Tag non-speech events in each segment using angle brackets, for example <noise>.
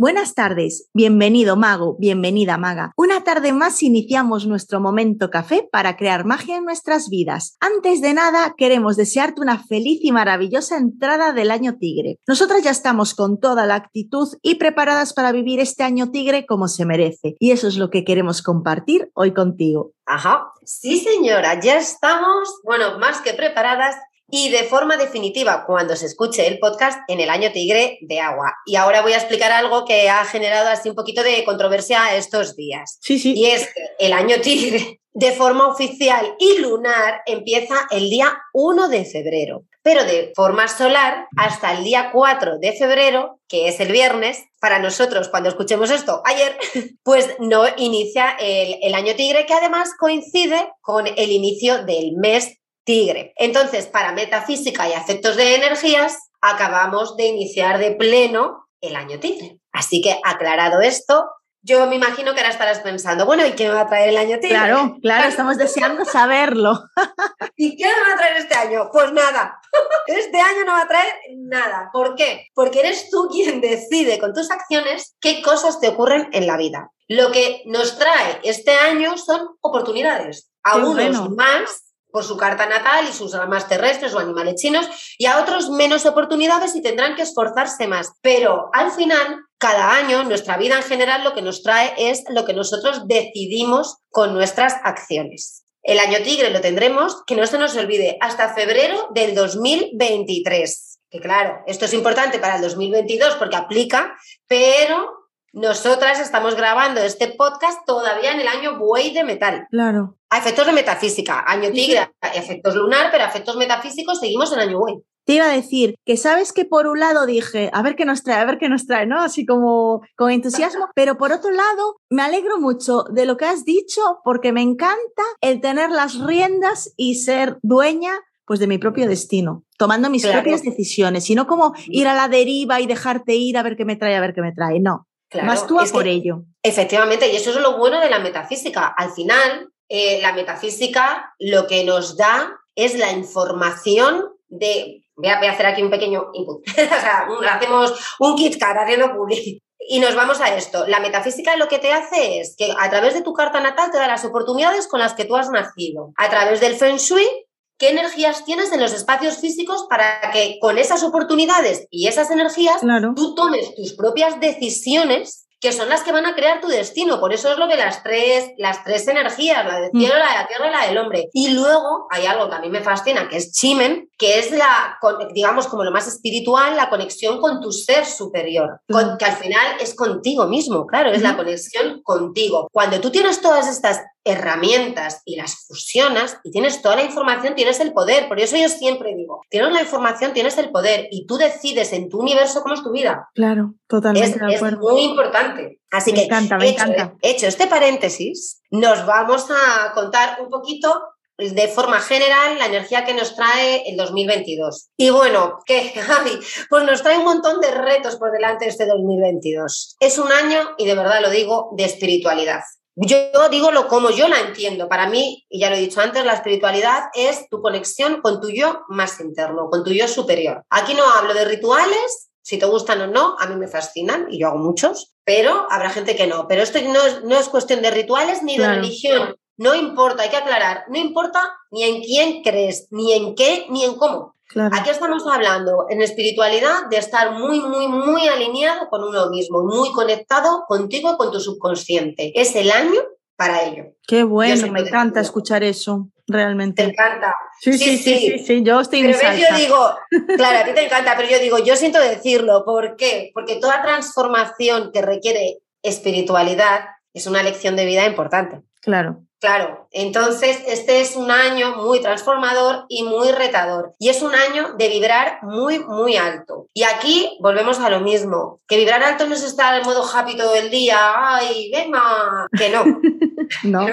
Buenas tardes, bienvenido mago, bienvenida maga. Una tarde más iniciamos nuestro momento café para crear magia en nuestras vidas. Antes de nada, queremos desearte una feliz y maravillosa entrada del año tigre. Nosotras ya estamos con toda la actitud y preparadas para vivir este año tigre como se merece. Y eso es lo que queremos compartir hoy contigo. Ajá, sí señora, ya estamos, bueno, más que preparadas y de forma definitiva cuando se escuche el podcast en el año tigre de agua. Y ahora voy a explicar algo que ha generado así un poquito de controversia estos días. Sí, sí. Y es que el año tigre de forma oficial y lunar empieza el día 1 de febrero, pero de forma solar hasta el día 4 de febrero, que es el viernes, para nosotros cuando escuchemos esto ayer, <laughs> pues no inicia el, el año tigre, que además coincide con el inicio del mes tigre. Entonces, para metafísica y efectos de energías, acabamos de iniciar de pleno el año tigre. Así que, aclarado esto, yo me imagino que ahora estarás pensando, bueno, ¿y qué me va a traer el año tigre? Claro, claro, estamos deseando saberlo. <laughs> ¿Y qué me va a traer este año? Pues nada, <laughs> este año no va a traer nada. ¿Por qué? Porque eres tú quien decide con tus acciones qué cosas te ocurren en la vida. Lo que nos trae este año son oportunidades. A unos más por su carta natal y sus ramas terrestres o animales chinos, y a otros menos oportunidades y tendrán que esforzarse más. Pero al final, cada año, nuestra vida en general lo que nos trae es lo que nosotros decidimos con nuestras acciones. El año tigre lo tendremos, que no se nos olvide, hasta febrero del 2023. Que claro, esto es importante para el 2022 porque aplica, pero nosotras estamos grabando este podcast todavía en el año buey de metal. Claro. A efectos de metafísica, año tigre, a efectos lunar, pero a efectos metafísicos seguimos en año buey. Te iba a decir que sabes que por un lado dije, a ver qué nos trae, a ver qué nos trae, ¿no? Así como con entusiasmo, <laughs> pero por otro lado me alegro mucho de lo que has dicho porque me encanta el tener las riendas y ser dueña pues de mi propio destino, tomando mis propias decisiones, y no como ir a la deriva y dejarte ir a ver qué me trae, a ver qué me trae, no. Más tú a por ello. Efectivamente, y eso es lo bueno de la metafísica. Al final, eh, la metafísica lo que nos da es la información de. Voy a, hacer aquí un pequeño input. <laughs> o sea, hacemos un kit haciendo public. Y nos vamos a esto. La metafísica lo que te hace es que a través de tu carta natal te da las oportunidades con las que tú has nacido. A través del Feng Shui qué energías tienes en los espacios físicos para que con esas oportunidades y esas energías tú tomes tus propias decisiones que son las que van a crear tu destino. Por eso es lo de las tres, las tres energías, la del cielo, la de la tierra y la del hombre. Y luego hay algo que a mí me fascina, que es Chimen, que es la, digamos, como lo más espiritual, la conexión con tu ser superior, que al final es contigo mismo, claro, es la conexión contigo. Cuando tú tienes todas estas herramientas y las fusionas y tienes toda la información, tienes el poder. Por eso yo siempre digo, tienes la información, tienes el poder y tú decides en tu universo cómo es tu vida. Claro, totalmente. Es, muy importante. Así que, encanta, me hecho, encanta. hecho este paréntesis, nos vamos a contar un poquito de forma general la energía que nos trae el 2022. Y bueno, ¿qué, <laughs> Javi? Pues nos trae un montón de retos por delante este 2022. Es un año, y de verdad lo digo, de espiritualidad. Yo digo lo como yo la entiendo. Para mí, y ya lo he dicho antes, la espiritualidad es tu conexión con tu yo más interno, con tu yo superior. Aquí no hablo de rituales, si te gustan o no, a mí me fascinan y yo hago muchos, pero habrá gente que no. Pero esto no es, no es cuestión de rituales ni de religión. No importa, hay que aclarar, no importa ni en quién crees, ni en qué, ni en cómo. Aquí estamos hablando en espiritualidad de estar muy, muy, muy alineado con uno mismo, muy conectado contigo con tu subconsciente. Es el año para ello. Qué bueno, me encanta escuchar eso, realmente. Te encanta. Sí, sí, sí, sí, yo estoy pero yo digo, claro, a ti te <laughs> encanta, pero yo digo, yo siento decirlo, ¿por qué? Porque toda transformación que requiere espiritualidad es una lección de vida importante. Claro. Claro, entonces este es un año muy transformador y muy retador. Y es un año de vibrar muy, muy alto. Y aquí volvemos a lo mismo, que vibrar alto no es estar en modo happy todo el día, ay, venga, que no. <laughs> no.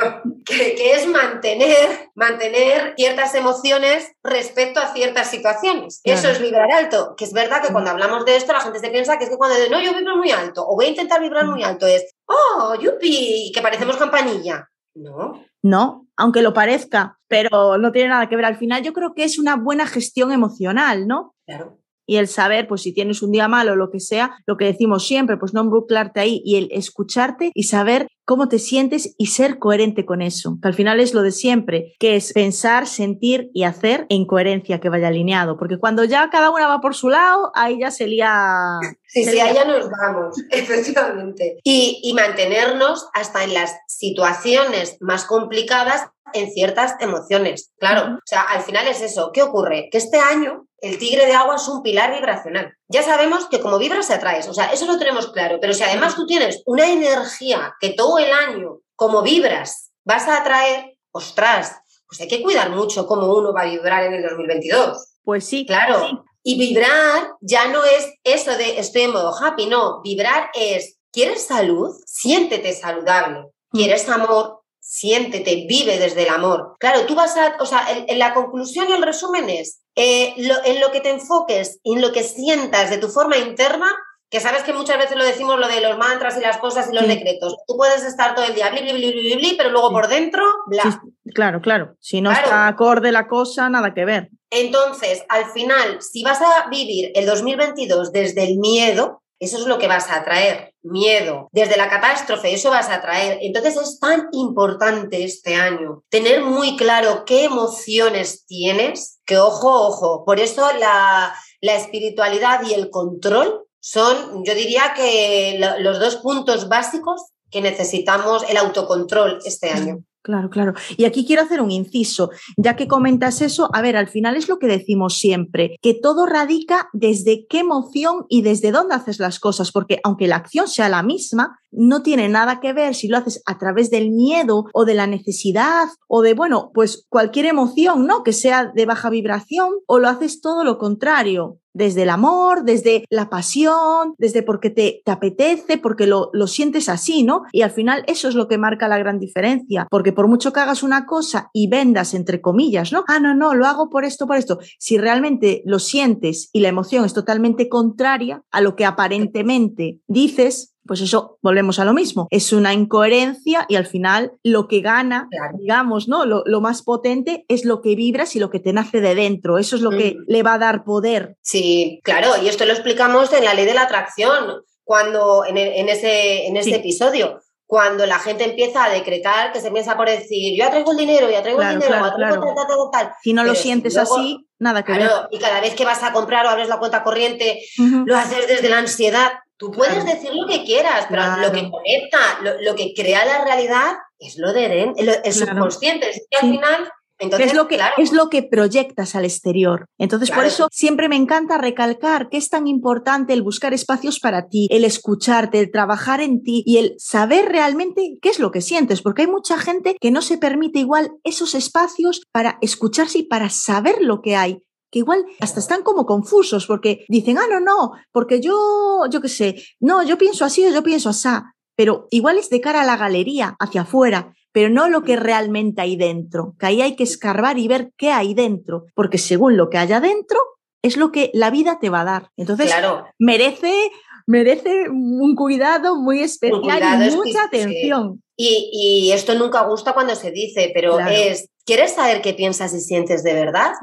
que, es mantener, mantener ciertas emociones respecto a ciertas situaciones. Eso es vibrar alto, que es verdad que cuando hablamos de esto la gente se piensa que es que cuando no, yo vibro muy alto o voy a intentar vibrar muy alto es, oh, yupi, que parecemos campanilla. No. No, aunque lo parezca, pero no tiene nada que ver. Al final yo creo que es una buena gestión emocional, ¿no? Claro y el saber, pues si tienes un día malo o lo que sea, lo que decimos siempre, pues no embuclarte ahí y el escucharte y saber cómo te sientes y ser coherente con eso, que al final es lo de siempre, que es pensar, sentir y hacer en coherencia que vaya alineado, porque cuando ya cada una va por su lado, ahí ya se lía... Sí, sí, ahí ya nos vamos, <laughs> efectivamente. Y, y mantenernos hasta en las situaciones más complicadas en ciertas emociones. Claro, o sea, al final es eso. ¿Qué ocurre? Que este año el tigre de agua es un pilar vibracional. Ya sabemos que como vibras se atraes, o sea, eso lo tenemos claro, pero si además tú tienes una energía que todo el año, como vibras, vas a atraer, ostras, pues hay que cuidar mucho cómo uno va a vibrar en el 2022. Pues sí. Claro. Y vibrar ya no es eso de estoy en modo happy, no, vibrar es, ¿quieres salud? Siéntete saludable. ¿Quieres amor? siéntete, vive desde el amor. Claro, tú vas a, o sea, en, la conclusión y el resumen es, eh, en lo que te enfoques, en lo que sientas de tu forma interna, que sabes que muchas veces lo decimos lo de los mantras y las cosas y los decretos. Tú puedes estar todo el día bli, bli, bli, bli, pero luego por dentro, bla. claro, claro. Si no está acorde la cosa, nada que ver. Entonces, al final, si vas a vivir el 2022 desde el miedo, eso es lo que vas a traer, miedo. Desde la catástrofe, eso vas a traer. Entonces es tan importante este año tener muy claro qué emociones tienes, que ojo, ojo. Por eso la, la espiritualidad y el control son, yo diría que los dos puntos básicos que necesitamos el autocontrol este año. Claro, claro. Y aquí quiero hacer un inciso, ya que comentas eso, a ver, al final es lo que decimos siempre, que todo radica desde qué emoción y desde dónde haces las cosas, porque aunque la acción sea la misma, no tiene nada que ver si lo haces a través del miedo o de la necesidad o de, bueno, pues cualquier emoción, ¿no? Que sea de baja vibración o lo haces todo lo contrario, desde el amor, desde la pasión, desde porque te, te apetece, porque lo, lo, sientes así, ¿no? Y al final eso es lo que marca la gran diferencia, porque por mucho que hagas una cosa y vendas, entre comillas, ¿no? Ah, no, no, lo hago por esto, por esto. Si realmente lo sientes y la emoción es totalmente contraria a lo que aparentemente dices, pues eso volvemos a lo mismo. Es una incoherencia y al final lo que gana, digamos, ¿no? Lo, más potente es lo que vibras y lo que te nace de dentro. Eso es lo que le va a dar poder. Sí, claro, y esto lo explicamos en la ley de la atracción, cuando en, ese, en ese episodio. Cuando la gente empieza a decretar, que se empieza por decir, yo atraigo el dinero, yo atraigo el dinero, atraigo tal, tal, Si no lo sientes así, nada que ver. Y cada vez que vas a comprar o abres la cuenta corriente, lo haces desde la ansiedad Tú puedes decir lo que quieras, pero lo que conecta, lo, que crea la realidad es lo de el, subconsciente. Es que al final es, lo que, es lo que proyectas al exterior. Entonces, por eso siempre me encanta recalcar que es tan importante el buscar espacios para ti, el escucharte, el trabajar en ti y el saber realmente qué es lo que sientes, porque hay mucha gente que no se permite igual esos espacios para escucharse y para saber lo que hay que igual hasta están como confusos porque dicen, ah, no, no, porque yo, yo qué sé, no, yo pienso así o yo pienso así, pero igual es de cara a la galería, hacia afuera, pero no lo que realmente hay dentro, que ahí hay que escarbar y ver qué hay dentro, porque según lo que haya dentro, es lo que la vida te va a dar. Entonces, merece, merece un cuidado muy especial y mucha atención. Y, esto nunca gusta cuando se dice, pero es, ¿quieres saber qué piensas y sientes de verdad?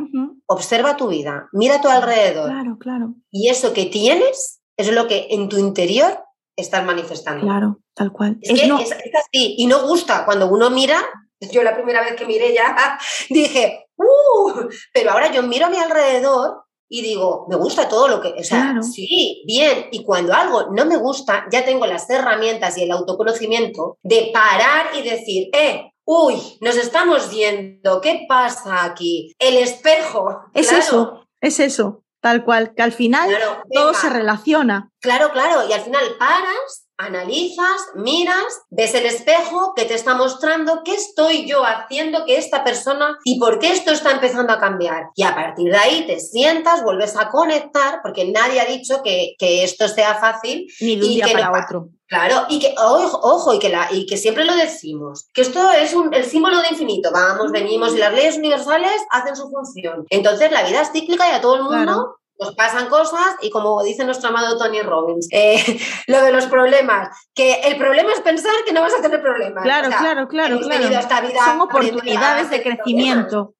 Observa tu vida, mira a tu alrededor. Claro, claro. Y eso que tienes es lo que en tu interior estás manifestando. Claro, tal cual. Es, que es, así. Y no gusta cuando uno mira. Yo la primera vez que miré ya <laughs> dije, ¡uh! Pero ahora yo miro a mi alrededor y digo, me gusta todo lo que, o sea, sí, bien, y cuando algo no me gusta, ya tengo las herramientas y el autoconocimiento de parar y decir, eh, uy, nos estamos viendo, ¿qué pasa aquí? El espejo. <laughs> Es eso, es eso, tal cual, que al final todo se relaciona. Claro, claro, y al final paras, analizas, miras, ves el espejo que te está mostrando qué estoy yo haciendo que esta persona y por qué esto está empezando a cambiar. Y a partir de ahí te sientas, vuelves a conectar, porque nadie ha dicho que, esto sea fácil. Ni de un día para otro. Claro, y que, ojo, y, que la, y que siempre lo decimos, que esto es un, el símbolo de infinito. Vamos, venimos y las leyes universales hacen su función. Entonces la vida es cíclica y a todo el mundo nos pasan cosas y como dice nuestro amado Tony Robbins, eh, <laughs> lo de los problemas, que el problema es pensar que no vas a tener problemas. Claro, claro, claro, claro. Son oportunidades de crecimiento.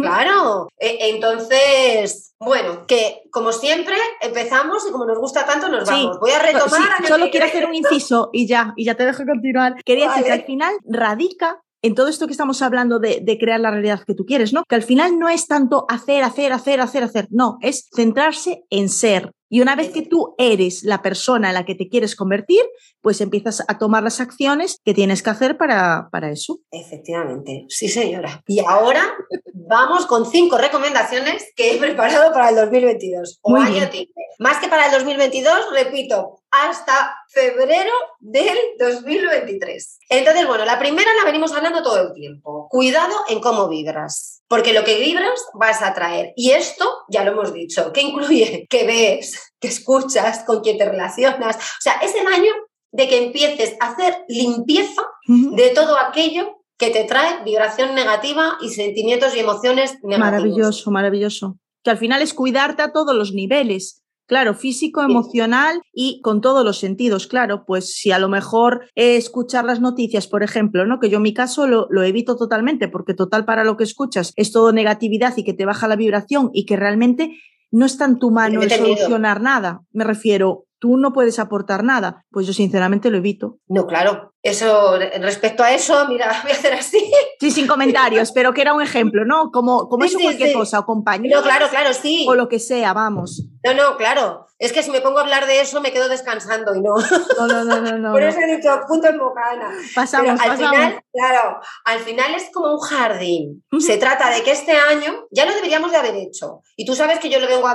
Claro, e, entonces, bueno, que como siempre empezamos y como nos gusta tanto nos vamos. Voy a retomar. solo quiero hacer un inciso y ya, y ya te dejo continuar. Quería decir que al final radica en todo esto que estamos hablando de, crear la realidad que tú quieres, ¿no? Que al final no es tanto hacer, hacer, hacer, hacer, hacer, no, es centrarse en ser. Y una vez que tú eres la persona en la que te quieres convertir, pues empiezas a tomar las acciones que tienes que hacer para, para eso. Efectivamente, sí señora. Y ahora vamos con cinco recomendaciones que he preparado para el 2022. O año Más que para el 2022, repito, hasta febrero del 2023. Entonces, bueno, la primera la venimos hablando todo el tiempo. Cuidado en cómo vibras, porque lo que vibras vas a traer. Y esto, ya lo hemos dicho, que incluye que ves, que escuchas, con quién te relacionas. O sea, es el año de que empieces a hacer limpieza de todo aquello que te trae vibración negativa y sentimientos y emociones negativos. Maravilloso, maravilloso. Que al final es cuidarte a todos los niveles. Claro, físico, emocional y con todos los sentidos, claro, pues si a lo mejor escuchar las noticias, por ejemplo, ¿no? Que yo en mi caso lo, lo, evito totalmente, porque total para lo que escuchas es todo negatividad y que te baja la vibración y que realmente no está en tu mano el solucionar nada. Me refiero, tú no puedes aportar nada. Pues yo sinceramente lo evito. No, claro. Eso, respecto a eso, mira, <laughs> voy a hacer así. Sí, sin comentarios, pero que era un ejemplo, ¿no? Como, como eso cualquier cosa, o compañero. No, claro, claro, sí. O lo que sea, vamos. No, no, claro. Es que si me pongo a hablar de eso me quedo descansando y no. No, no, no, no. <laughs> Por eso he dicho punto en boca, Ana. Pasamos, al final, claro, al final es como un jardín. Se trata de que este año ya lo deberíamos de haber hecho. Y tú sabes que yo lo vengo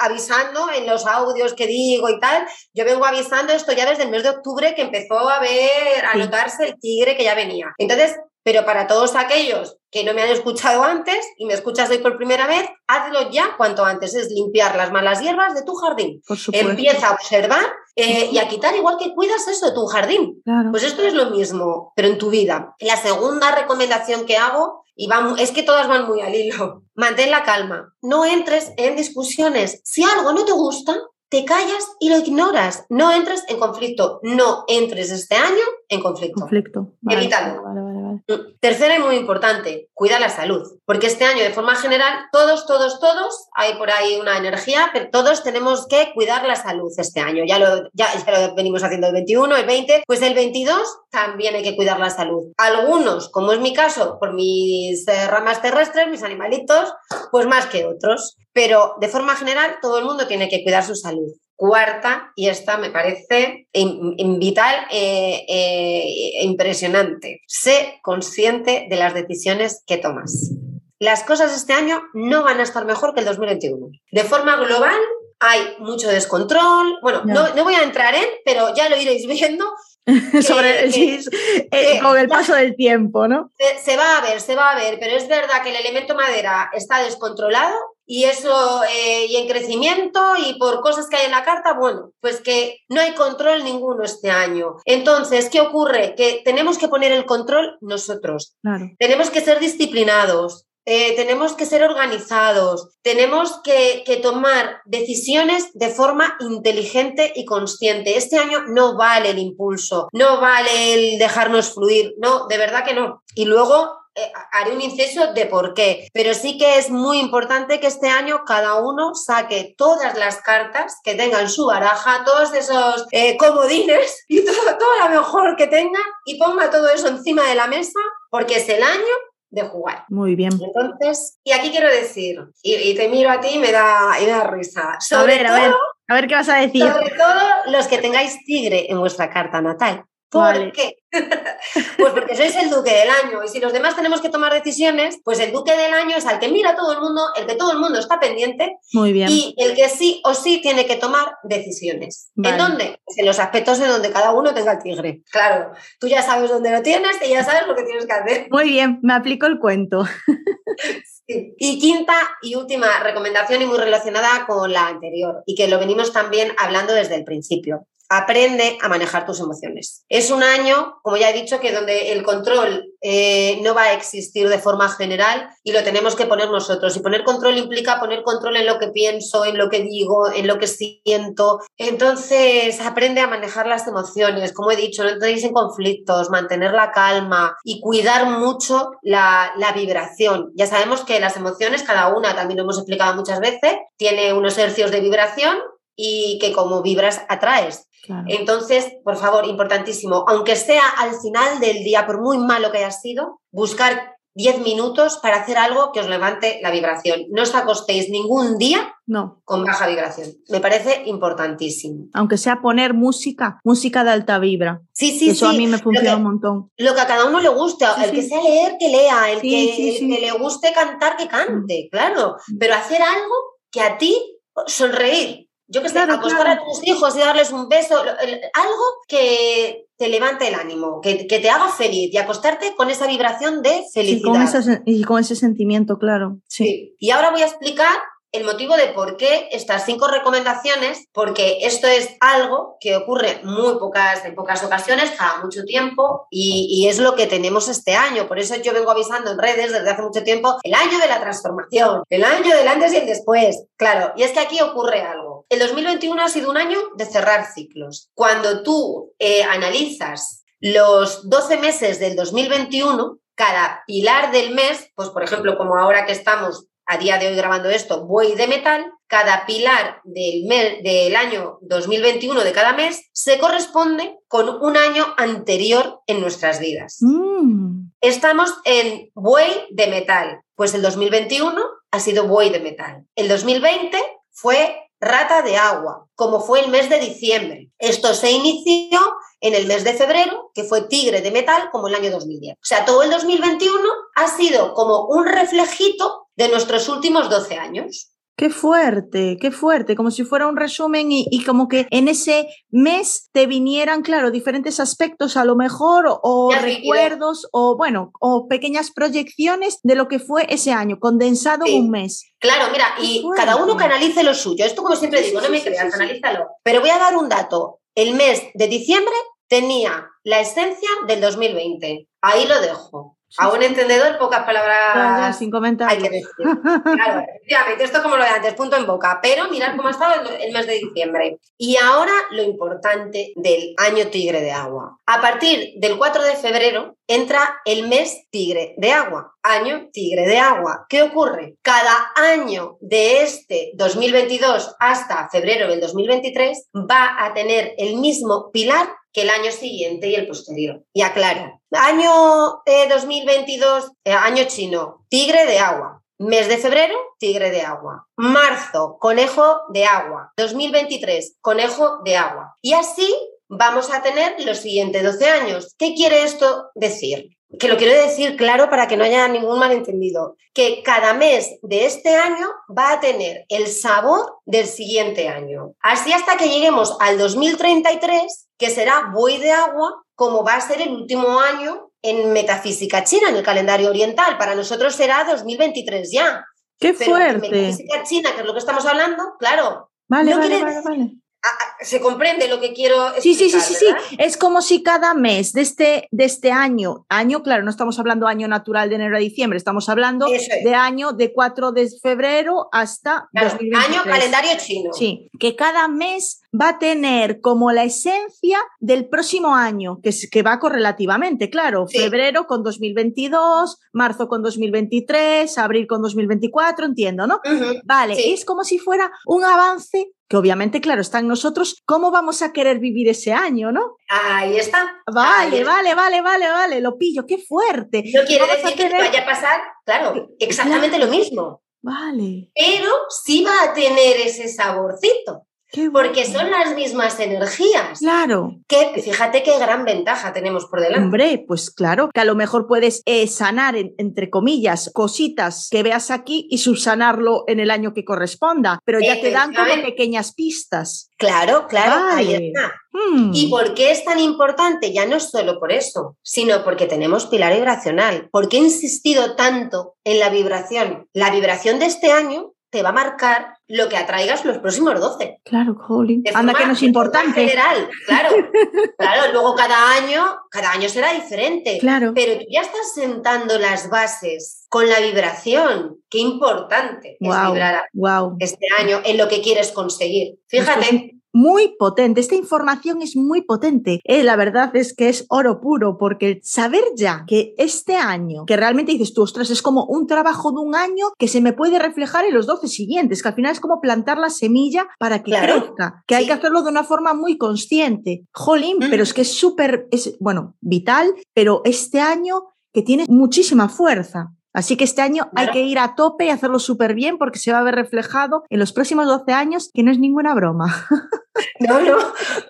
avisando en los audios que digo y tal. Yo vengo avisando esto ya desde el mes de octubre que empezó a ver, a notarse el tigre que ya venía. Entonces, pero para todos aquellos que no me han escuchado antes y me escuchas hoy por primera vez, hazlo ya cuanto antes. Es limpiar las malas hierbas de tu jardín. Empieza a observar eh, y a quitar igual que cuidas eso de tu jardín. Pues esto es lo mismo, pero en tu vida. La segunda recomendación que hago, y es que todas van muy al hilo, mantén la calma. No entres en discusiones. Si algo no te gusta, te callas y lo ignoras. No entres en conflicto. No entres este año en conflicto. Conflicto. Evítalo. Mm, tercera y muy importante, cuida la salud. Porque este año, de forma general, todos, todos, todos, hay por ahí una energía, pero todos tenemos que cuidar la salud este año. Ya lo, ya, lo venimos haciendo el 21, el 20, pues el 22 también hay que cuidar la salud. Algunos, como es mi caso, por mis eh, ramas terrestres, mis animalitos, pues más que otros. Pero de forma general, todo el mundo tiene que cuidar su salud. Cuarta, y esta me parece vital e impresionante, sé consciente de las decisiones que tomas. Las cosas este año no van a estar mejor que el 2021. De forma global, hay mucho descontrol. Bueno, no, no voy a entrar en, pero ya lo iréis viendo <laughs> sobre eh, con el paso del tiempo, ¿no? Se, va a ver, se va a ver, pero es verdad que el elemento madera está descontrolado y eso, eh, y en crecimiento y por cosas que hay en la carta, bueno, pues que no hay control ninguno este año. Entonces, ¿qué ocurre? Que tenemos que poner el control nosotros. Tenemos que ser disciplinados, eh, tenemos que ser organizados, tenemos que, tomar decisiones de forma inteligente y consciente. Este año no vale el impulso, no vale el dejarnos fluir, no, de verdad que no. Y luego haré un inciso de por qué, pero sí que es muy importante que este año cada uno saque todas las cartas que tenga en su baraja, todos esos eh, comodines <laughs> y todo, todo lo mejor que tenga y ponga todo eso encima de la mesa porque es el año de jugar. Muy bien. Entonces, y aquí quiero decir, y, te miro a ti y me da, y me da risa. Sobre a ver, a ver, a ver qué vas a decir. Sobre todo los que tengáis tigre en vuestra carta natal. ¿Por qué? <laughs> pues porque sois el duque del año y si los demás tenemos que tomar decisiones, pues el duque del año es al que mira todo el mundo, el que todo el mundo está pendiente Muy bien. y el que sí o sí tiene que tomar decisiones. Vale. ¿En dónde? Pues en los aspectos en donde cada uno tenga el tigre. Claro, tú ya sabes dónde lo tienes y ya sabes lo que tienes que hacer. Muy bien, me aplico el cuento. Sí. Y quinta y última recomendación y muy relacionada con la anterior y que lo venimos también hablando desde el principio. Aprende a manejar tus emociones. Es un año, como ya he dicho, que donde el control eh, no va a existir de forma general y lo tenemos que poner nosotros. Y poner control implica poner control en lo que pienso, en lo que digo, en lo que siento. Entonces, aprende a manejar las emociones. Como he dicho, no entréis en conflictos, mantener la calma y cuidar mucho la, la vibración. Ya sabemos que las emociones, cada una, también lo hemos explicado muchas veces, tiene unos hercios de vibración y que como vibras atraes. Claro. Entonces, por favor, importantísimo, aunque sea al final del día, por muy malo que haya sido, buscar 10 minutos para hacer algo que os levante la vibración. No os acostéis ningún día No, con baja vibración. Me parece importantísimo. aunque sea poner música, música de alta vibra. Sí, sí, Eso sí. a mí me Lo funciona que- un montón. Lo que a cada uno le guste, Sí, el que sea leer, que lea, el, Sí, que, el que le guste cantar, que cante, claro. Pero hacer algo que a ti sonreír. Yo que sé, Claro, acostar claro. a tus hijos y darles un beso, algo que te levante el ánimo, que, que te haga feliz y acostarte con esa vibración de Sí, felicidad. con ese, sen- y con ese sentimiento, claro. Sí. Sí. Y ahora voy a explicar el motivo de por qué estas cinco recomendaciones, porque esto es algo que ocurre muy pocas, en pocas ocasiones, cada mucho tiempo, y, es lo que tenemos este año. Por eso yo vengo avisando en redes desde hace mucho tiempo, el año de la transformación, el año del antes y el después. Claro, y es que aquí ocurre algo. El 2021 ha sido un año de cerrar ciclos. Cuando tú eh, analizas los 12 meses del 2021, cada pilar del mes, pues por ejemplo, como ahora que estamos a día de hoy grabando esto, buey de metal, cada pilar del, mes, del año 2021 de cada mes se corresponde con un año anterior en nuestras vidas. Mm, Estamos en buey de metal, pues el 2021 ha sido buey de metal. El 2020 fue rata de agua, como fue el mes de diciembre. Esto se inició en el mes de febrero, que fue tigre de metal, como el año 2010. O sea, todo el 2021 ha sido como un reflejito de nuestros últimos 12 años. Qué fuerte, qué fuerte, como si fuera un resumen y, y como que en ese mes te vinieran, claro, diferentes aspectos a lo mejor o, Ya recuerdos o bueno, o pequeñas proyecciones de lo que fue ese año, condensado Sí. en un mes. Claro, mira, Qué y fuerte. cada uno que analice lo suyo. Esto, como siempre digo, no me creas, analízalo. Pero voy a dar un dato. El mes de diciembre tenía la esencia del 2020. Ahí lo dejo. Sí, A sí. un entendedor, pocas palabras sin hay comentarios. que decir. Claro, efectivamente, esto es como lo de antes, punto en boca. Pero mirad cómo ha estado el, el mes de diciembre. Y ahora lo importante del año tigre de agua. A partir del 4 de febrero entra el mes tigre de agua. Año tigre de agua. ¿Qué ocurre? Cada año de este 2022 hasta febrero del 2023 va a tener el mismo pilar que el año siguiente y el posterior. Y aclaro, año eh, 2022, eh, año chino, tigre de agua. Mes de febrero, tigre de agua. Marzo, conejo de agua. 2023, conejo de agua. Y así vamos a tener los siguientes 12 años. ¿Qué quiere esto decir? Que lo quiero decir claro para que no haya ningún malentendido. Que cada mes de este año va a tener el sabor del siguiente año. Así hasta que lleguemos al 2033, que será buey de agua, como va a ser el último año en metafísica china, en el calendario oriental. Para nosotros será 2023 ya. Qué Pero en fuerte. metafísica china, que es lo que estamos hablando, claro, Vale, no vale, quiere vale, vale. Se comprende lo que quiero Sí, sí, sí, explicar, sí, sí. ¿verdad? Es como si cada mes de este, de este año, año, claro, no estamos hablando año natural de enero a diciembre, estamos hablando es. de año de 4 de febrero hasta Claro, 2023. año calendario chino. Sí, que cada mes va a tener como la esencia del próximo año, que, es- que va correlativamente, claro, Sí. febrero con 2022, marzo con 2023, abril con 2024, entiendo, ¿no? Vale, Sí. es como si fuera un avance que obviamente, claro, está en nosotros, cómo vamos a querer vivir ese año, ¿no? Ahí está. Vale, Ahí está. vale, vale, vale, vale, lo pillo, qué fuerte. No quiere decir que te vaya a pasar, claro, exactamente lo mismo. Vale, Pero sí va a tener ese saborcito. Porque son las mismas energías. Claro. Que fíjate qué gran ventaja tenemos por delante. Hombre, pues claro, que a lo mejor puedes eh, sanar, entre comillas, cositas que veas aquí y subsanarlo en el año que corresponda, pero ya te dan como pequeñas pistas. Claro, claro, ahí está. ¿Y hmm. por qué es tan importante? Ya no es solo por eso, sino porque tenemos pilar vibracional. ¿Por qué he insistido tanto en la vibración? La vibración de este año te va a marcar lo que atraigas los próximos 12. Claro, Colin. Anda que no es importante. general, claro. <laughs> claro, luego cada año, cada año será diferente. Claro. Pero tú ya estás sentando las bases con la vibración. Qué importante es vibrar este año en lo que quieres conseguir. Fíjate muy potente. Esta información es muy potente. Eh, la verdad es que es oro puro, porque saber ya que este año, que realmente dices tú, ostras, es como un trabajo de un año que se me puede reflejar en los 12 siguientes, que al final es como plantar la semilla para que crezca, que hay que hacerlo de una forma muy consciente. Jolín, pero es que es súper, es, bueno, vital, pero este año que tiene muchísima fuerza. Así que este año hay que ir a tope y hacerlo súper bien porque se va a ver reflejado en los próximos 12 años, que no es ninguna broma. <laughs> No, no,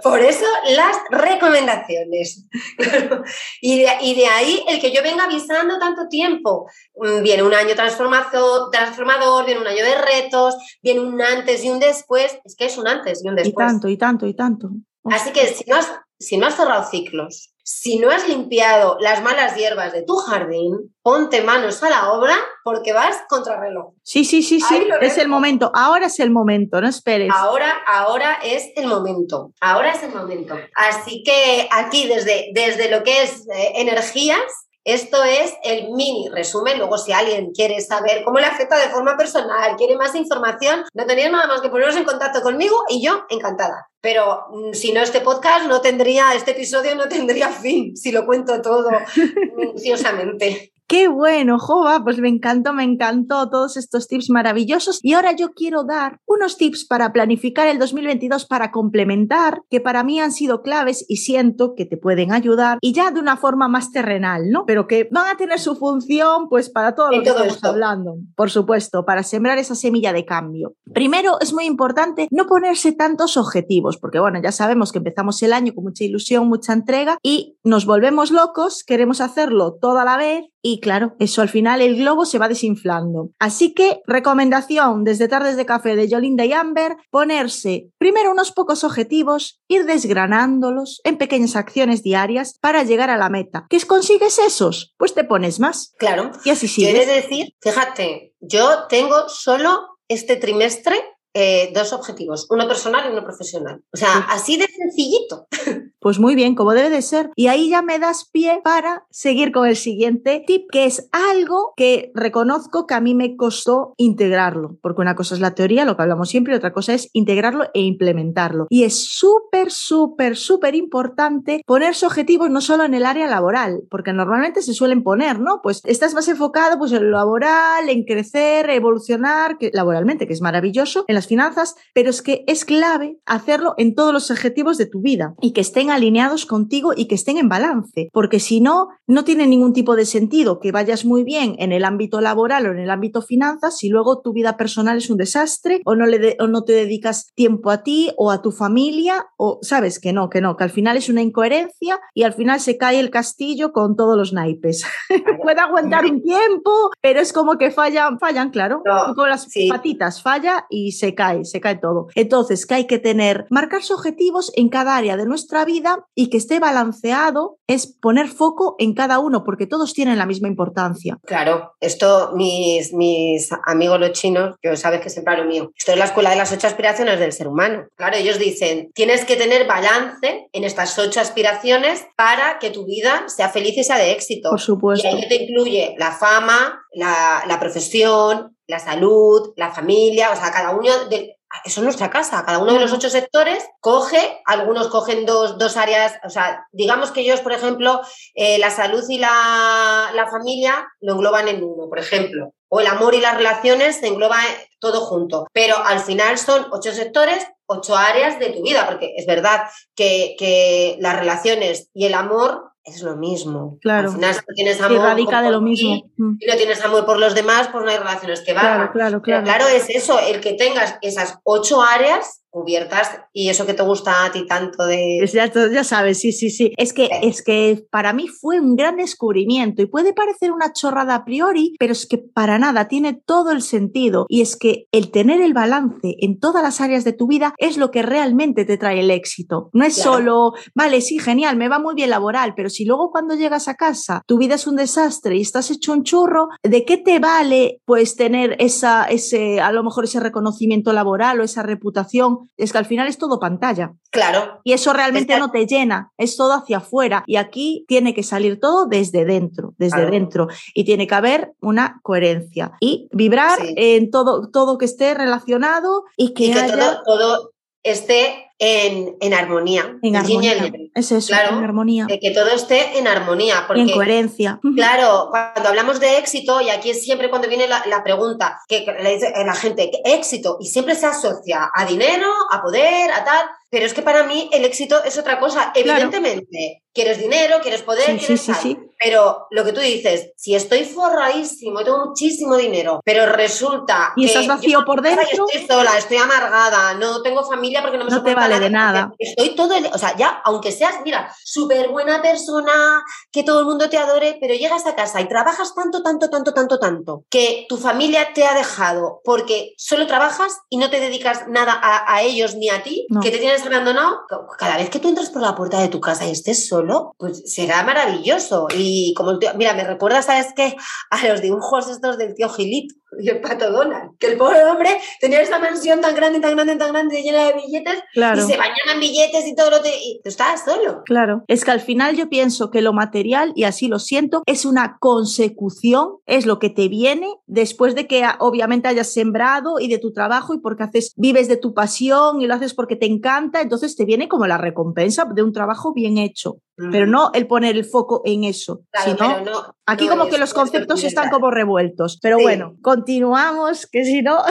por eso las recomendaciones. <laughs> Y de, ahí el que yo venga avisando tanto tiempo. Mm, viene un año transformador, viene un año de retos, viene un antes y un después. Es que es un antes y un después. Y tanto, y tanto, y tanto. Así que si no si no has cerrado ciclos, si no has limpiado las malas hierbas de tu jardín, ponte manos a la obra porque vas contra reloj. Sí, sí, sí, sí, es el momento. Ahora es el momento, no esperes. Ahora, ahora es el momento. Ahora es el momento. Así que aquí desde, desde lo que es eh, energías, esto es el mini resumen. Luego, si alguien quiere saber cómo le afecta de forma personal, quiere más información, no tenéis nada más que poneros en contacto conmigo y yo encantada. Pero mm, si no, este podcast no tendría, este episodio no tendría fin si lo cuento todo <laughs> minuciosamente. Qué bueno, Jova, pues me encantó, me encantó todos estos tips maravillosos. Y ahora yo quiero dar unos tips para planificar el 2022 para complementar, que para mí han sido claves y siento que te pueden ayudar y ya de una forma más terrenal, ¿no? Pero que van a tener su función pues para todo lo que estamos hablando, por supuesto, para sembrar esa semilla de cambio. Primero, es muy importante no ponerse tantos objetivos, porque bueno, ya sabemos que empezamos el año con mucha ilusión, mucha entrega y nos volvemos locos, queremos hacerlo toda la vez y claro, eso al final el globo se va desinflando. Así que recomendación desde Tardes de Café de Yolinda y Amber, ponerse primero unos pocos objetivos, ir desgranándolos en pequeñas acciones diarias para llegar a la meta. ¿Qué consigues esos? Pues te pones más. Claro. Y así sigues. decir, fíjate, yo tengo solo este trimestre eh, dos objetivos, uno personal y uno profesional. O sea, así de sencillito. <laughs> Pues muy bien, como debe de ser. Y ahí ya me das pie para seguir con el siguiente tip, que es algo que reconozco que a mí me costó integrarlo, porque una cosa es la teoría, lo que hablamos siempre, y otra cosa es integrarlo e implementarlo. Y es súper, súper, súper importante ponerse objetivos no solo en el área laboral, porque normalmente se suelen poner, ¿no? Pues estás más enfocado pues, en lo laboral, en crecer, evolucionar, que, laboralmente, que es maravilloso, en las finanzas, pero es que es clave hacerlo en todos los objetivos de tu vida y que estén alineados contigo y que estén en balance, porque si no, no tiene ningún tipo de sentido que vayas muy bien en el ámbito laboral o en el ámbito finanzas si luego tu vida personal es un desastre o no, le o no te dedicas tiempo a ti o a tu familia o sabes que no, que no, que al final es una incoherencia y al final se cae el castillo con todos los naipes. <laughs> Puede aguantar un tiempo, pero es como que fallan, fallan, claro, con las patitas, falla y se cae, se cae todo. Entonces, que hay que tener, marcarse objetivos en cada área de nuestra vida y que esté balanceado es poner foco en cada uno, porque todos tienen la misma importancia. Claro, esto mis, mis amigos los chinos, que sabes que siempre lo mío, esto es la escuela de las ocho aspiraciones del ser humano. Claro, ellos dicen, tienes que tener balance en estas ocho aspiraciones para que tu vida sea feliz y sea de éxito. Por supuesto. Y ahí te incluye la fama, la, la profesión, la salud, la familia, o sea, cada uno de, eso es nuestra casa. Cada uno de los ocho sectores coge, algunos cogen dos, dos áreas, o sea, digamos que ellos, por ejemplo, eh, la salud y la, la, familia lo engloban en uno, por ejemplo. O el amor y las relaciones se engloba todo junto. Pero al final son ocho sectores, ocho áreas de tu vida, porque es verdad que, que las relaciones y el amor es lo mismo. Claro. Al final, si no tienes amor. radica de lo mismo. Mm. y no tienes amor por los demás, pues no hay relaciones que valgan. Claro, claro, claro. claro, es eso, el que tengas esas ocho áreas cubiertas y eso que te gusta a ti tanto de... Ya, ya sabes, sí, sí, sí. Es que, es que para mí fue un gran descubrimiento y puede parecer una chorrada a priori, pero es que para nada tiene todo el sentido y es que el tener el balance en todas las áreas de tu vida es lo que realmente te trae el éxito. No es solo, vale, sí, genial, me va muy bien laboral, pero si luego cuando llegas a casa tu vida es un desastre y estás hecho un churro, ¿de qué te vale pues tener esa, ese, a lo mejor ese reconocimiento laboral o esa reputación es que al final es todo pantalla. Claro. Y eso realmente no te llena, es todo hacia afuera. Y aquí tiene que salir todo desde dentro, desde dentro. Y tiene que haber una coherencia. Y vibrar en todo, todo que esté relacionado y que, todo, todo esté en, armonía. En armonía. Es eso, en armonía. que todo esté en armonía. Porque, en coherencia. Claro, cuando hablamos de éxito, y aquí es siempre cuando viene la, pregunta que le dice la gente, éxito, y siempre se asocia a dinero, a poder, a tal. Pero es que para mí el éxito es otra cosa. Evidentemente, quieres dinero, quieres poder, quieres sí, sí, Pero lo que tú dices, si estoy forradísimo, tengo muchísimo dinero, pero resulta y estás vacío por dentro, estoy sola, estoy amargada, no tengo familia porque no me no te vale de nada. Estoy todo, o sea, ya aunque seas, mira, súper buena persona, que todo el mundo te adore, pero llegas a casa y trabajas tanto, tanto, tanto, tanto, tanto, que tu familia te ha dejado porque solo trabajas y no te dedicas nada a, ellos ni a ti, que te tienes abandonado, cada vez que tú entras por la puerta de tu casa y estés solo, pues será maravilloso. Y como mira, me recuerda, ¿sabes qué? A los dibujos estos del tío Gilito y el pato Donald, que el pobre hombre tenía esta mansión tan grande, tan grande, tan grande, llena de billetes, y se bañaban billetes y todo lo que... Y tú estabas solo. Claro, es que al final yo pienso que lo material, y así lo siento, es una consecución, es lo que te viene después de que obviamente hayas sembrado y de tu trabajo y porque haces, vives de tu pasión y lo haces porque te encanta, entonces te viene como la recompensa de un trabajo bien hecho. Pero no el poner el foco en eso, sino aquí como que los conceptos están como revueltos. Pero bueno, continuamos, que si no,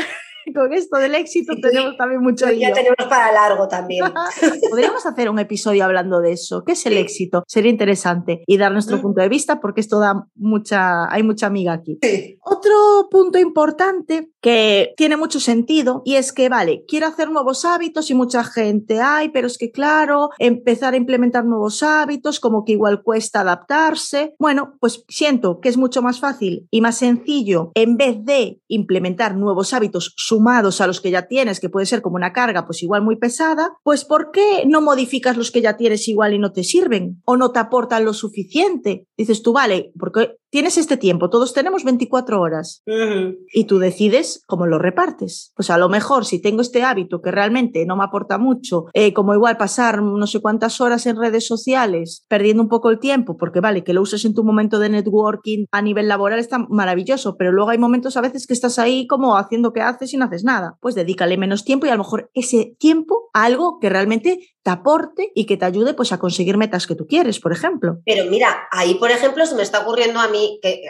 <laughs> con esto del éxito tenemos también mucho Ya tenemos para largo también. <laughs> Podríamos hacer un episodio hablando de eso. ¿Qué es el éxito? Sería interesante y dar nuestro mm. punto de vista porque esto da mucha, hay mucha amiga aquí. Otro punto importante que tiene mucho sentido y es que, vale, quiero hacer nuevos hábitos y mucha gente, hay, pero es que claro, empezar a implementar nuevos hábitos como que igual cuesta adaptarse. Bueno, pues siento que es mucho más fácil y más sencillo en vez de implementar nuevos hábitos sumados a los que ya tienes, que puede ser como una carga, pues igual muy pesada, pues ¿por qué no modificas los que ya tienes igual y no te sirven o no te aportan lo suficiente? Dices tú, vale, porque tienes este tiempo, todos tenemos 24 horas y tú decides cómo lo repartes. Pues a lo mejor si tengo este hábito que realmente no me aporta mucho, eh, como igual pasar no sé cuántas horas en redes sociales, perdiendo un poco el tiempo, porque vale, que lo uses en tu momento de networking a nivel laboral está maravilloso, pero luego hay momentos a veces que estás ahí como haciendo que haces y no haces nada. Pues dedícale menos tiempo y a lo mejor ese tiempo a algo que realmente te aporte y que te ayude pues a conseguir metas que tú quieres, por ejemplo. Pero mira, ahí por ejemplo se me está ocurriendo a mí que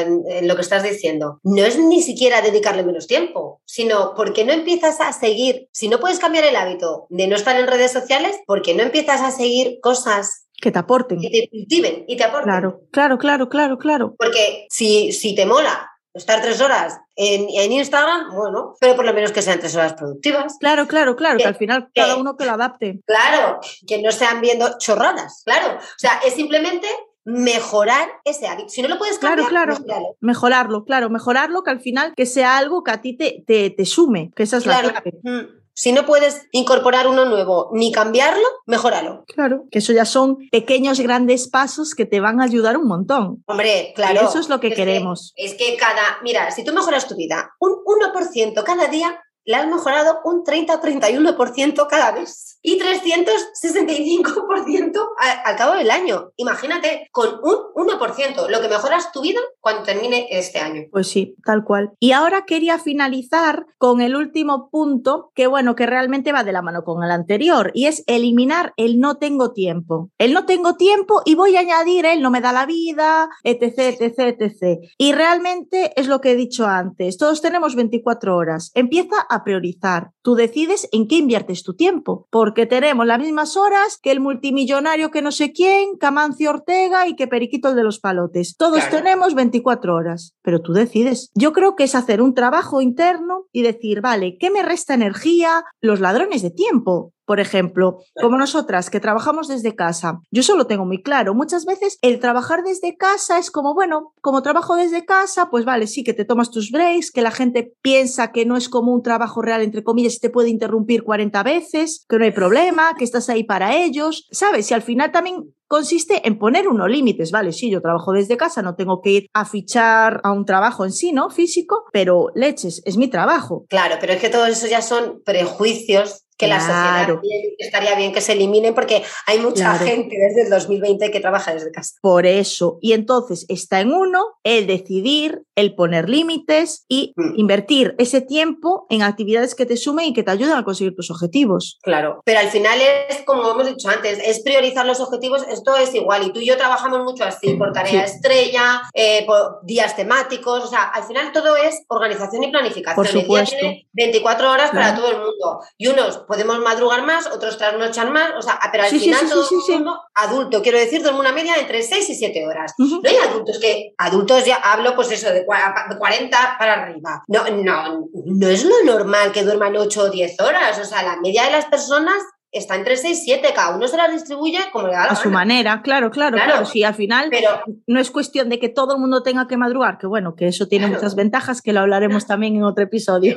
en lo que estás diciendo, no es ni siquiera dedicarle menos tiempo, sino porque no empiezas a seguir, si no puedes cambiar el hábito de no estar en redes sociales, porque no empiezas a seguir cosas que te aporten. Que te cultiven y te aporten. Claro, claro, claro, claro, claro. Porque si, si te mola estar tres horas en, Instagram, bueno, pero por lo menos que sean tres horas productivas. Claro, claro, claro, que, al final cada uno que lo adapte. Claro, que no estén viendo chorradas, claro. O sea, es simplemente mejorar ese hábito. Si no lo puedes cambiar, claro, claro. mejorarlo, claro, mejorarlo que al final que sea algo que a ti te, te, te sume, que esa es la clave. Mm. Si no puedes incorporar uno nuevo ni cambiarlo, mejóralo. Claro, que eso ya son pequeños, grandes pasos que te van a ayudar un montón. Hombre, claro. eso es lo que queremos. es que cada, mira, si tú mejoras tu vida un 1% cada día, la has mejorado un 30-31% cada vez y 365% al, cabo del año. Imagínate, con un 1%, lo que mejoras tu vida cuando termine este año. Pues sí, tal cual. Y ahora quería finalizar con el último punto, que bueno, que realmente va de la mano con el anterior, y es eliminar el no tengo tiempo. El no tengo tiempo y voy a añadir el no me da la vida, etc, etc, etc. Y realmente es lo que he dicho antes, todos tenemos 24 horas. Empieza a a priorizar. Tú decides en qué inviertes tu tiempo, porque tenemos las mismas horas que el multimillonario que no sé quién, Camancio Ortega y que Periquito el de los palotes. Todos tenemos 24 horas, pero tú decides. Yo creo que es hacer un trabajo interno y decir, vale, ¿qué me resta energía? Los ladrones de tiempo. Por ejemplo, como nosotras que trabajamos desde casa, yo solo tengo muy claro, muchas veces el trabajar desde casa es como, bueno, como trabajo desde casa, pues vale, sí que te tomas tus breaks, que la gente piensa que no es como un trabajo real, entre comillas, y te puede interrumpir 40 veces, que no hay problema, que estás ahí para ellos, ¿sabes? Y al final también consiste en poner unos límites, ¿vale? Sí, yo trabajo desde casa, no tengo que ir a fichar a un trabajo en sí, ¿no? Físico, pero leches, es mi trabajo. Claro, pero es que todo eso ya son prejuicios que la sociedad estaría bien que se eliminen porque hay mucha gente desde el 2020 que trabaja desde casa. Por eso, y entonces está en uno el decidir, el poner límites y mm. invertir ese tiempo en actividades que te sumen y que te ayuden a conseguir tus objetivos. Claro, pero al final es, como hemos dicho antes, es priorizar los objetivos, esto es igual y tú y yo trabajamos mucho así, por tarea estrella, eh, por días temáticos, o sea, al final todo es organización y planificación. Por supuesto. El día tiene 24 horas para todo el mundo y unos podemos madrugar más, otros trasnochan más, o sea, pero al final todo el mundo adulto, quiero decir, duerme una media entre 6 y 7 horas. No hay adultos que, adultos ya hablo pues eso, de 40 para arriba. No, no, no es lo normal que duerman 8 o 10 horas, o sea, la media de las personas está entre 6 y 7, cada uno se las distribuye como le da A su manera, claro, claro, claro, Sí, al final pero, no es cuestión de que todo el mundo tenga que madrugar, que bueno, que eso tiene muchas ventajas, que lo hablaremos también en otro episodio.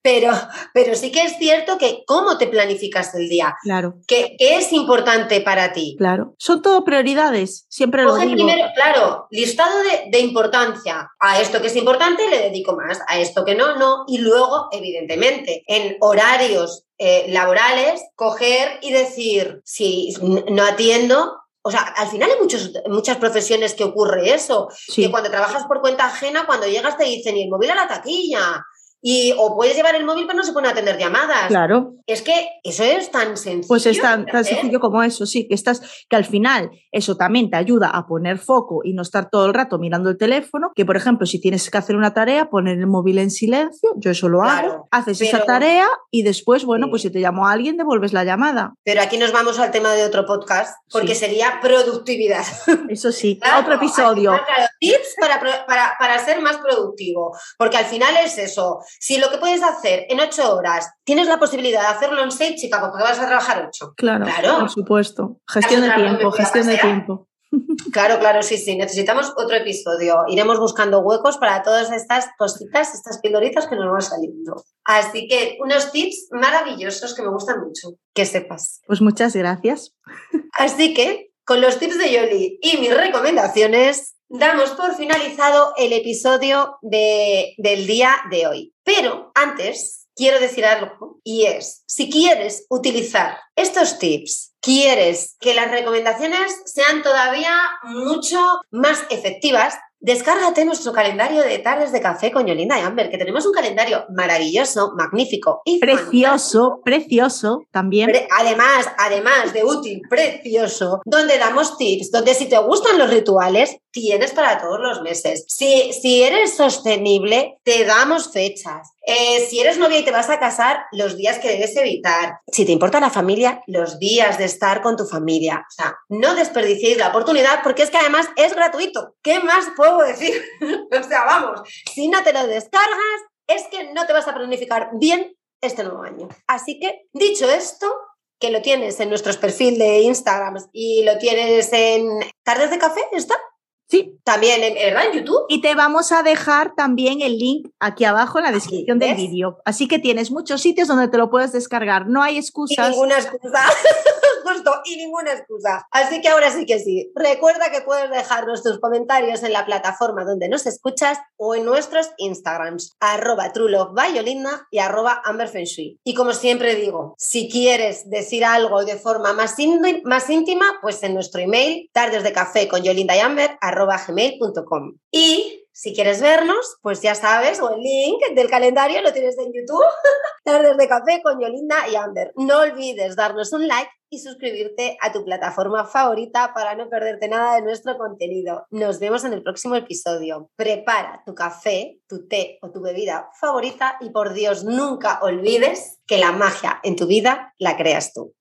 Pero, pero, sí que es cierto que cómo te planificas el día. Claro. ¿Qué, es importante para ti? Claro. Son todo prioridades, siempre lo digo. primero, claro, listado de, de importancia. A esto que es importante le dedico más, a esto que no, no. Y luego, evidentemente, en horarios eh, laborales, coger y decir, si no atiendo, o sea, al final hay muchos, muchas profesiones que ocurre eso, que cuando trabajas por cuenta ajena, cuando llegas te dicen, y el móvil a la taquilla, y o puedes llevar el móvil pero no se pueden atender llamadas. Claro. Es que eso es tan sencillo. Pues es tan, tan sencillo como eso, sí, que estás, que al final eso también te ayuda a poner foco y no estar todo el rato mirando el teléfono, que por ejemplo, si tienes que hacer una tarea, poner el móvil en silencio, yo eso lo hago, haces esa tarea y después, bueno, pues si te llamo a alguien, devuelves la llamada. Pero aquí nos vamos al tema de otro podcast, porque sería productividad. <laughs> Eso sí, otro episodio. tips para, para, para ser más productivo, porque al final es eso, si lo que puedes hacer en ocho horas tienes la posibilidad de hacerlo en seis, chica, porque vas a trabajar ocho. Claro, claro. por supuesto. Gestión de tiempo, gestión de tiempo. <laughs> Claro, claro, sí, sí. Necesitamos otro episodio. Iremos buscando huecos para todas estas cositas, estas pildoritas que nos van saliendo. Así que unos tips maravillosos que me gustan mucho, que sepas. Pues muchas gracias. Así que, con los tips de Yoli y mis recomendaciones, damos por finalizado el episodio de, del día de hoy. Pero antes quiero decir algo y es, si quieres utilizar estos tips, quieres que las recomendaciones sean todavía mucho más efectivas, Descárgate nuestro calendario de tardes de café con Yolinda y Amber, que tenemos un calendario maravilloso, magnífico y precioso, precioso también. además, además de útil, precioso, donde damos tips, donde si te gustan los rituales, tienes para todos los meses. Si, si eres sostenible, te damos fechas. Eh, si eres novia y te vas a casar, los días que debes evitar. Si te importa la familia, los días de estar con tu familia. O sea, no desperdiciéis la oportunidad porque es que además es gratuito. ¿Qué más puedo decir? <laughs> o sea, vamos, si no te lo descargas, es que no te vas a planificar bien este nuevo año. Así que, dicho esto, que lo tienes en nuestros perfiles de Instagram y lo tienes en Tardes de Café, ¿está? Sí. También, ¿verdad? En YouTube. Y te vamos a dejar también el link aquí abajo en la descripción del vídeo. Así que tienes muchos sitios donde te lo puedes descargar. No hay excusas. Y ninguna excusa. <laughs> Justo, y ninguna excusa. Así que ahora sí que sí. Recuerda que puedes dejarnos tus comentarios en la plataforma donde nos escuchas o en nuestros Instagrams, arroba y arroba amberfenshui. Y como siempre digo, si quieres decir algo de forma más, más íntima, pues en nuestro email, tardesdecafé con Yolinda y Amber, gmail.com. Y Si quieres vernos, pues ya sabes, o el link del calendario lo tienes en YouTube, <laughs> Tardes de Café con Yolinda y Ander. No olvides darnos un like y suscribirte a tu plataforma favorita para no perderte nada de nuestro contenido. Nos vemos en el próximo episodio. Prepara tu café, tu té o tu bebida favorita y por Dios nunca olvides que la magia en tu vida la creas tú.